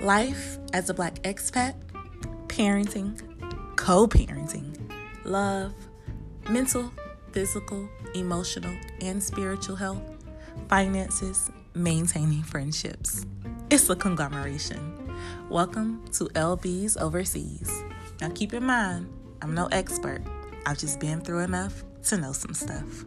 Life as a black expat, parenting, co parenting, love, mental, physical, emotional, and spiritual health, finances, maintaining friendships. It's a conglomeration. Welcome to Elle Bee's Overseas. Now keep in mind, I'm no expert. I've just been through enough to know some stuff.